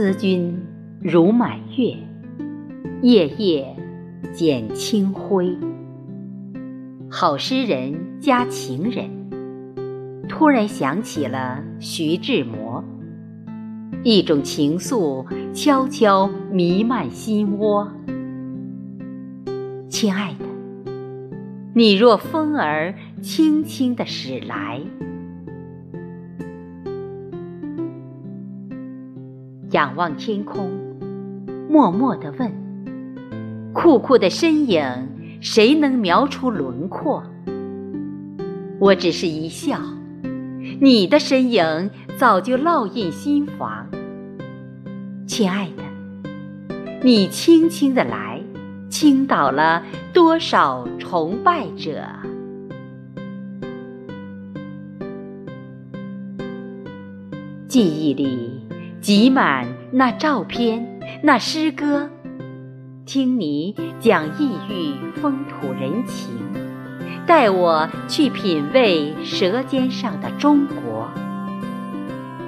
思君如满月，夜夜减清辉。好诗人加情人，突然想起了徐志摩，一种情愫悄悄弥漫心窝。亲爱的，你若风儿轻轻地驶来。仰望天空，默默地问：酷酷的身影，谁能描出轮廓？我只是一笑，你的身影早就烙印心房。亲爱的，你轻轻地来，倾倒了多少崇拜者？记忆里。挤满那照片，那诗歌，听你讲异域风土人情，带我去品味舌尖上的中国。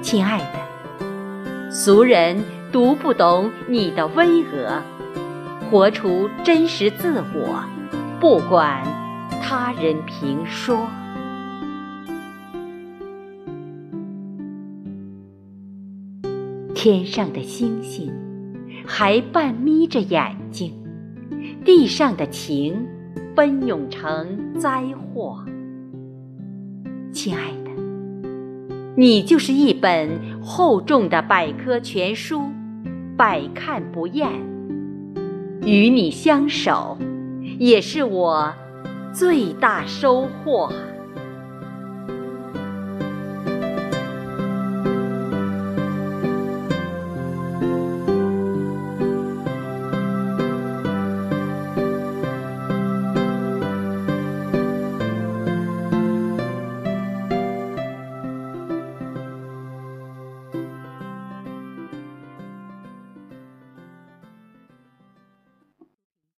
亲爱的，俗人读不懂你的巍峨，活出真实自我，不管他人评说。天上的星星还半眯着眼睛，地上的情奔涌成灾祸。亲爱的，你就是一本厚重的百科全书，百看不厌。与你相守，也是我最大收获。